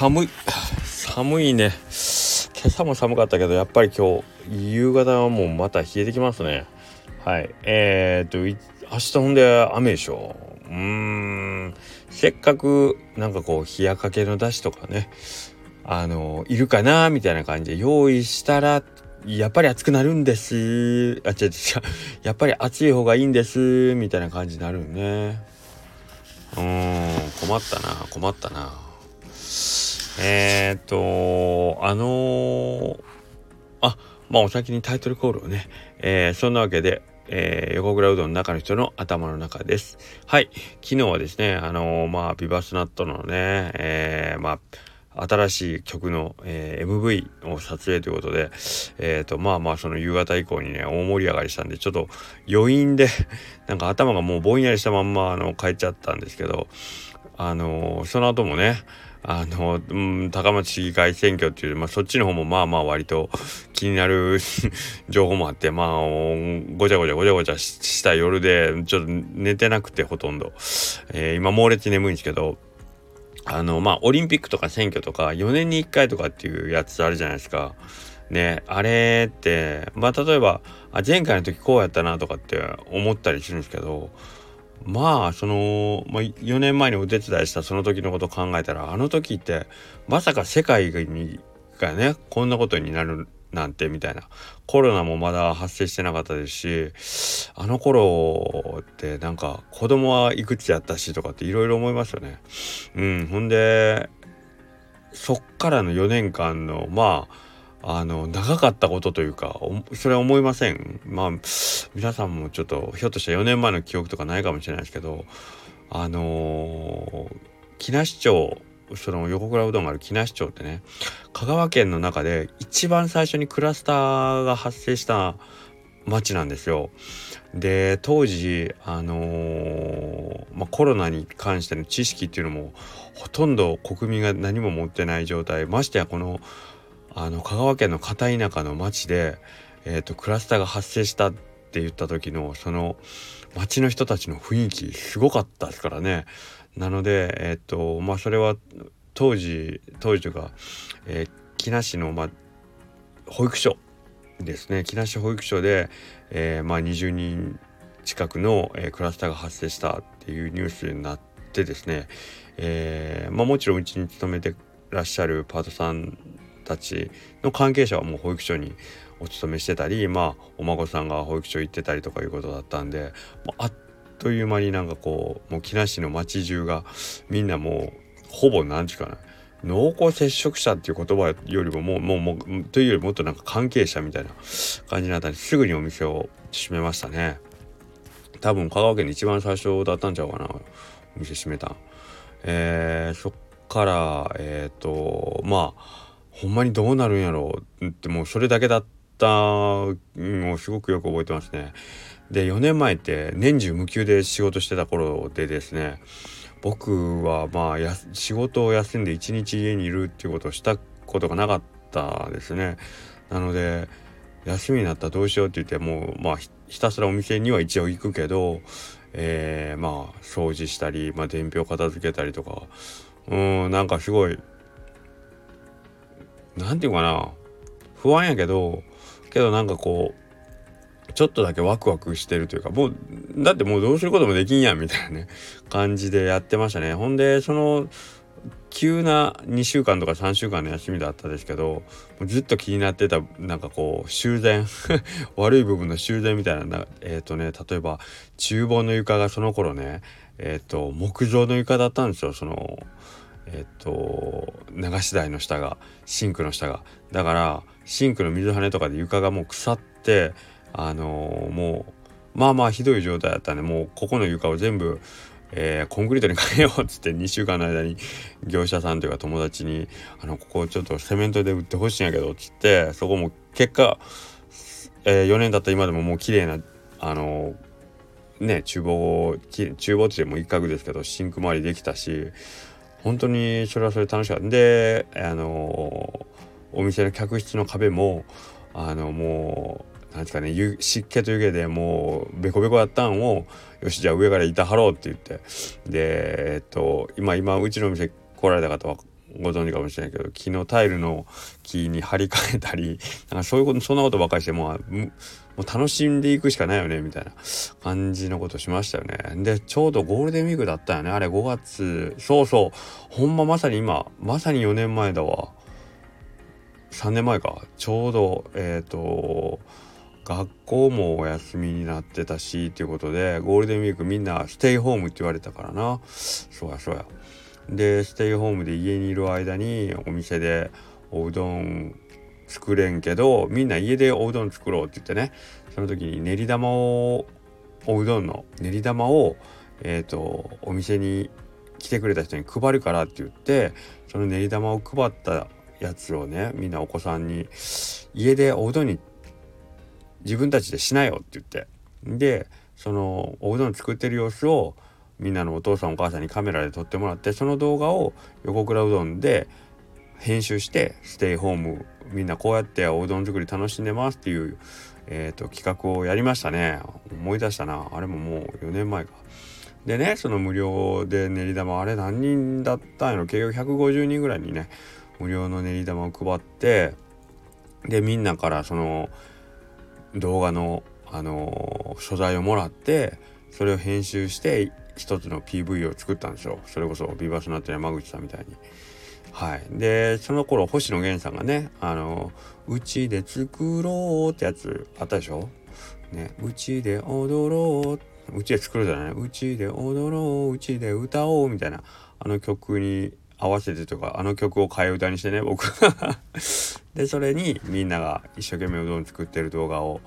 寒い寒いね。今朝も寒かったけどやっぱり今日夕方はもうまた冷えてきますね。はい。えー、っと明日ほんで雨でしょ？うーん。せっかくなんかこう冷やかけの出汁とかねあのいるかなみたいな感じで用意したらやっぱり暑くなるんです。あ違う違うやっぱり暑い方がいいんです。みたいな感じになるね。うん。困ったな困ったな。えー、っとあのー、あまあお先にタイトルコールをね、えー、そんなわけでえー、横倉うどんの中の人の頭の中です。はい。昨日はですね、あのー、まあ、ビバスナットのね、えー、まあ、新しい曲の、えー、MV を撮影ということで、えっ、ー、と、まあまあ、その夕方以降にね、大盛り上がりしたんで、ちょっと余韻で なんか頭がもうぼんやりしたまんま、あの、帰っちゃったんですけど、あのー、その後もね、あの、うん、高松市議会選挙っていう、まあ、そっちの方もまあまあ割と気になる 情報もあって、まあ、ごちゃごちゃごちゃごちゃした夜で、ちょっと寝てなくてほとんど。えー、今猛烈に眠いんですけど、あの、まあ、オリンピックとか選挙とか、4年に1回とかっていうやつあるじゃないですか。ね、あれって、まあ、例えば、あ、前回の時こうやったなとかって思ったりするんですけど、まあその、まあ、4年前にお手伝いしたその時のことを考えたらあの時ってまさか世界がねこんなことになるなんてみたいなコロナもまだ発生してなかったですしあの頃ってなんか子供はいくつやったしとかっていろいろ思いますよね。うん、ほんでそっからの4年間のまああの長かったことというかそれは思いませんまあ皆さんもちょっとひょっとしたら4年前の記憶とかないかもしれないですけどあのー、木梨町その横倉うどんがある木梨町ってね香川県の中で一番最初にクラスターが発生した町なんですよ。で当時あのー、まあ、コロナに関しての知識っていうのもほとんど国民が何も持ってない状態ましてやこのあの香川県の片田舎の町で、えーと、クラスターが発生したって言った時のその町の人たちの雰囲気すごかったですからね。なのでえ、ー、とまあそれは当時当時というか、えー、木梨の、ま、保育所ですね木梨保育所で、えー、まあ、20人近くの、え、クラスターが発生したっていうニュースになってですね、えまあ、もちろんうちに勤めてらっしゃるパートさんたちの関係者はもう保育所にお勤めしてたりまあお孫さんが保育所行ってたりとかいうことだったんであっという間になんかこうもう木梨の町中がみんなもうほぼ何時かな濃厚接触者っていう言葉よりももうもうもうというよりもっとなんか関係者みたいな感じになったんですぐにお店を閉めましたね。多分香川県で一番最初だったんちゃうかなお店閉めた。えー、そっからえっ、ー、とまあほんまにどうなるんやろうってもうそれだけだったのをすごくよく覚えてますね。で4年前って年中無休で仕事してた頃でですね僕はまあや仕事を休んで一日家にいるっていうことをしたことがなかったですね。なので休みになったらどうしようって言ってもうまあひたすらお店には一応行くけど、えー、まあ掃除したり、まあ、伝票片付けたりとかうんなんかすごい何て言うかな。不安やけどけどなんかこうちょっとだけワクワクしてるというかもうだってもうどうすることもできんやんみたいなね感じでやってましたね。ほんでその急な2週間とか3週間の休みだったですけどずっと気になってたなんかこう修繕 悪い部分の修繕みたいなえっ、ー、とね例えば厨房の床がその頃ねえっ、ー、と木造の床だったんですよ。そのえっと流し台の下がシンクの下が。だからシンクの水跳ねとかで床がもう腐ってあのー、もうまあまあひどい状態だったんでもうここの床を全部、えー、コンクリートに変えようっつって2週間の間に業者さんというか友達に「あのここちょっとセメントで売ってほしいんやけど」っつってそこも結果、えー、4年経った今でももう綺麗なあのね厨房厨房っても一角ですけどシンク周りできたし本当にそれはそれ楽しかった。であのお店の客室の壁もあのもうなんですかね湿気と湯気でもうベコベコやったんをよしじゃあ上から板張ろうって言って。でえっと今今うちの店来られた方はご存知かもしれないけど木のタイルの木に張り替えたり なんかそういうことそんなことばっかりしてもうもう楽しんでいくしかないよねみたいな感じのことしましたよね。でちょうどゴールデンウィークだったよねあれ5月そうそう。ほんままさに今まさに4年前だわ。3年前か。ちょうどえっ、ー、と学校もお休みになってたしっていうことでゴールデンウィークみんなステイホームって言われたからな。そうやそうや。でステイホームで家にいる間にお店でおうどん作れんけどみんな家でおうどん作ろうって言ってねその時に練り玉をおうどんの練り玉をえっ、ー、とお店に来てくれた人に配るからって言ってその練り玉を配ったやつをねみんなお子さんに家でおうどんに自分たちでしなよって言って。でそのおうどん作ってる様子をみんなのお父さんお母さんにカメラで撮ってもらってその動画を横倉うどんで編集してステイホームみんなこうやっておうどん作り楽しんでますっていう、えーと、企画をやりましたね。思い出したな。あれももう4年前か。でねその無料で練り玉あれ何人だったんやろ？計画150人ぐらいにね無料の練り玉を配ってでみんなからその動画の、あのー、素材をもらってそれを編集して一つの PV を作ったんですよ。それこそビバスナット山口さんみたいに。はい、でその頃星野源さんがね「あのうちで作ろう」ってやつあったでしょ？ね、うちで踊ろう。うちで作るじゃない？うちで踊ろう。うちで歌おうみたいな。あの曲に合わせてとかあの曲を替え歌にしてね僕。でそれにみんなが一生懸命うどん作ってる動画を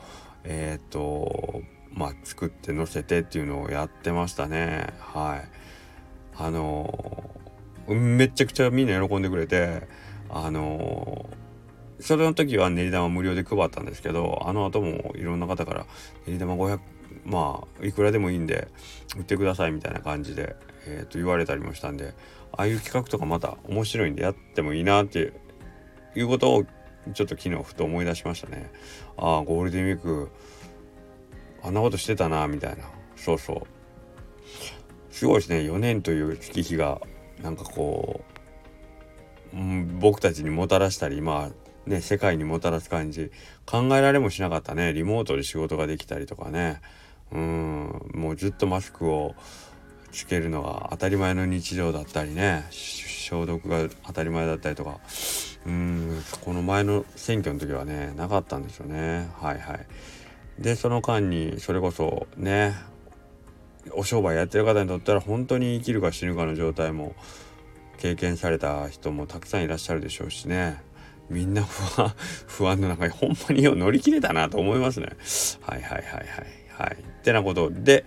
えっ、とまあ作って載せてっていうのをやってましたねはいあのー、めちゃくちゃみんな喜んでくれてあの、それの時は練り玉無料で配ったんですけどあの後もいろんな方から練り玉500まあいくらでもいいんで売ってくださいみたいな感じで、えー、と言われたりもしたんでああいう企画とかまた面白いんでやってもいいなっていうことをちょっと昨日ふと思い出しましたね。ああゴールデンウィークあんなことしてたなみたいな。そうそう。すごいですね。4年という月日がなんかこう、うん、僕たちにもたらしたりまあね世界にもたらす感じ。考えられもしなかったね。リモートで仕事ができたりとかね。うん。もうずっとマスクをつけるのが当たり前の日常だったりね。消毒が当たり前だったりとか。うん。この前の選挙の時はねなかったんですよね。はいはい。でその間にそれこそねお商売やってる方にとったら本当に生きるか死ぬかの状態も経験された人もたくさんいらっしゃるでしょうしねみんな不安 不安の中にほんまによう乗り切れたなと思いますね。はいはいはいはいはい。ってなことで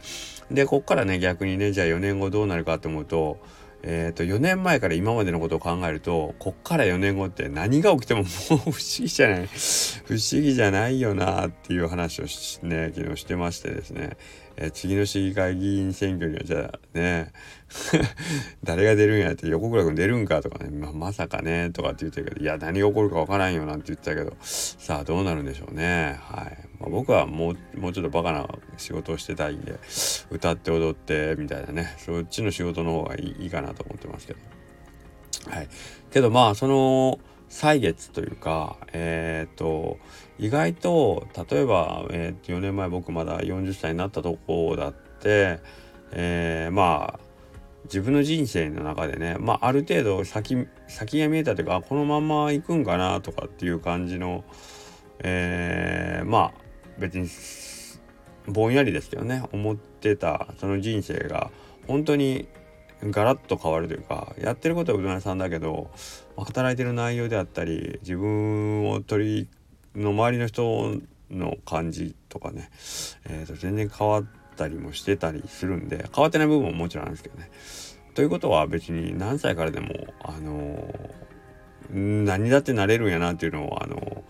でこっからね逆にねじゃあ4年後どうなるかって思うとえー、と4年前から今までのことを考えるとこっから4年後って何が起きてももう 不思議じゃない不思議じゃないよなっていう話をね昨日してましてですね。えー、次の市議会議員選挙にはじゃあね 誰が出るんやって横倉君出るんかとかね、まあ、まさかねとかって言ってるけどいや何が起こるか分からんよなんて言ってたけどさあどうなるんでしょうね。はい、まあ、僕はもうもうちょっとバカな仕事をしてたいんで歌って踊ってみたいなね。そっちの仕事の方がいいかなと思ってますけど。はい。けどまあその歳月というかえっ、と意外と例えば、えー、4年前僕まだ40歳になったとこだって、えー、まあ自分の人生の中でね、まあ、ある程度先先が見えたというかこのまま行くんかなとかっていう感じの、えー、まあ別にぼんやりですけどね思ってたその人生が本当にガラッと変わるというかやってることはうどん屋さんだけど働いてる内容であったり自分を取りの周りの人の感じとかね、えー、と全然変わったりもしてたりするんで変わってない部分ももちろんあるんですけどね。ということは別に何歳からでもあのー、何だってなれるんやなっていうのをあの、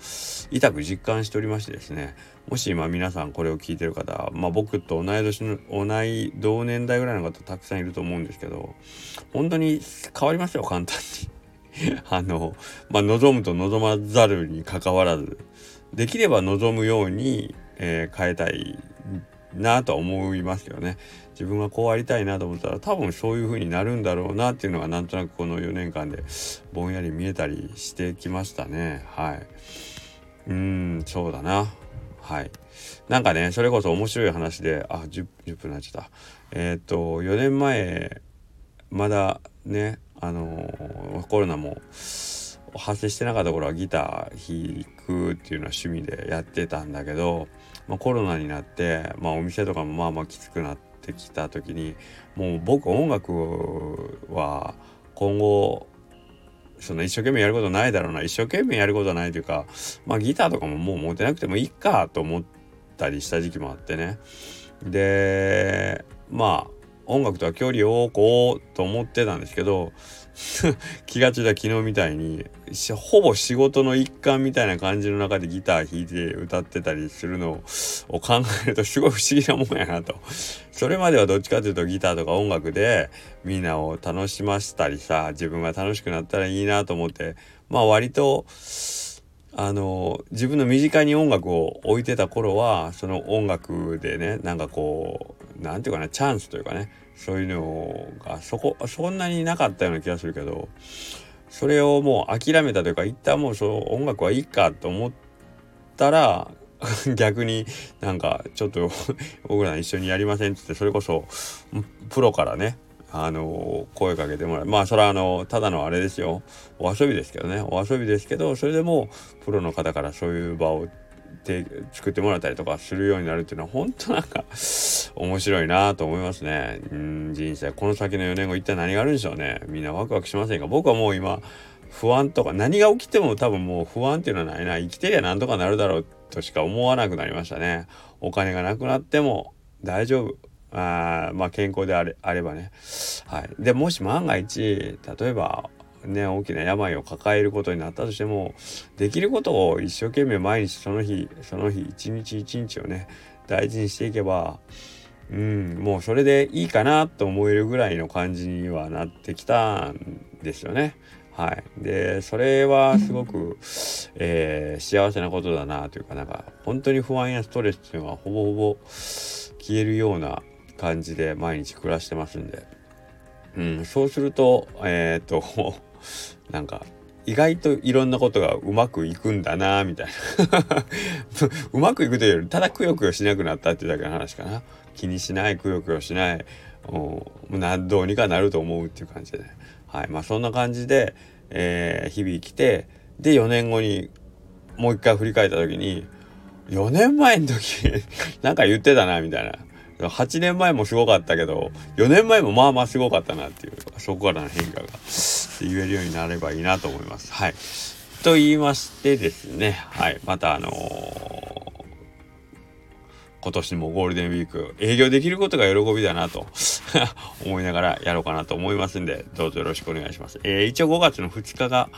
痛く実感しておりましてですねもし今皆さんこれを聞いてる方、まあ、僕と同い年の同い同年代ぐらいの方たくさんいると思うんですけど本当に変わりますよ簡単に。あの、まあ、望むと望まざるにかかわらずできれば望むように、えー、変えたいなとは思いますけどね自分がこうありたいなと思ったら多分そういう風になるんだろうなっていうのがなんとなくこの4年間でぼんやり見えたりしてきましたね。はい。うんそうだな。はい。なんかねそれこそ面白い話であ 10, 10分になっちゃった。えー、っと4年前まだねあの、コロナも発生してなかった頃はギター弾くっていうのは趣味でやってたんだけど、まあ、コロナになって、まあ、お店とかもまあまあきつくなってきた時にもう僕音楽は今後その一生懸命やることないだろうな一生懸命やることないというかまあギターとかももう持てなくてもいいかと思ったりした時期もあってね。でまあ音楽とは距離を置こうと思ってたんですけど 気がついた昨日みたいにほぼ仕事の一環みたいな感じの中でギター弾いて歌ってたりするのを考えるとすごい不思議なもんやなと。それまではどっちかというとギターとか音楽でみんなを楽しませたりさ自分が楽しくなったらいいなと思ってまあ割とあの自分の身近に音楽を置いてた頃はその音楽でねなんかこう何て言うかなチャンスというかねそういうのがそこそんなになかったような気がするけどそれをもう諦めたというか一旦もうそう音楽はいいかと思ったら 逆になんかちょっと 僕ら一緒にやりませんっつってそれこそプロからねあの声かけてもらう。まあそれはあのただのあれですよ。お遊びですけどね。お遊びですけどそれでもプロの方からそういう場を作ってもらったりとかするようになるっていうのは本当なんか面白いなと思いますね。うん人生。この先の4年後一体何があるんでしょうね。みんなワクワクしませんか僕はもう今不安とか何が起きても多分もう不安っていうのはないな。生きてりゃなんとかなるだろうとしか思わなくなりましたね。お金がなくなっても大丈夫。あまあ健康であれあればね。はい、でもし万が一例えばね大きな病を抱えることになったとしてもできることを一生懸命毎日その日その日一日一日をね大事にしていけばうんもうそれでいいかなと思えるぐらいの感じにはなってきたんですよね。はい、でそれはすごく、えー、幸せなことだなというかなんか本当に不安やストレスっていうのはほぼほぼ消えるような感じで毎日暮らしてますんで、うん、そうするとえー、っとなんか意外といろんなことがうまくいくんだなみたいな。うまくいくというよりただくよくよしなくなったっていうだけの話かな。気にしないくよくよしない。などうにかなると思うっていう感じでねはい。まあそんな感じで、えー、日々生きてで4年後にもう一回振り返った時に4年前の時 なんか言ってたなみたいな。8年前もすごかったけど4年前もまあまあすごかったなっていうそこからの変化が言えるようになればいいなと思います。はい。と言いましてですね、はい、またあのー、今年もゴールデンウィーク営業できることが喜びだなと 思いながらやろうかなと思いますんでどうぞよろしくお願いします。えー、一応5月の2日が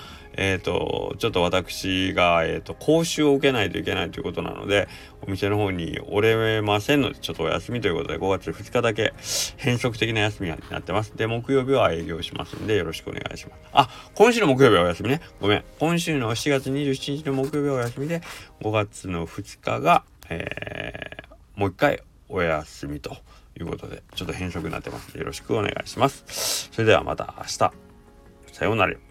えっ、ー、と、ちょっと私が、えっ、ー、と、講習を受けないといけないということなので、お店の方におれませんので、ちょっとお休みということで、5月2日だけ変則的な休みになってます。で、木曜日は営業しますんで、よろしくお願いします。あ、今週の木曜日はお休みね。ごめん。今週の7月27日の木曜日はお休みで、5月の2日が、えー、もう一回お休みということで、ちょっと変色になってますので、よろしくお願いします。それではまた明日。さようなら。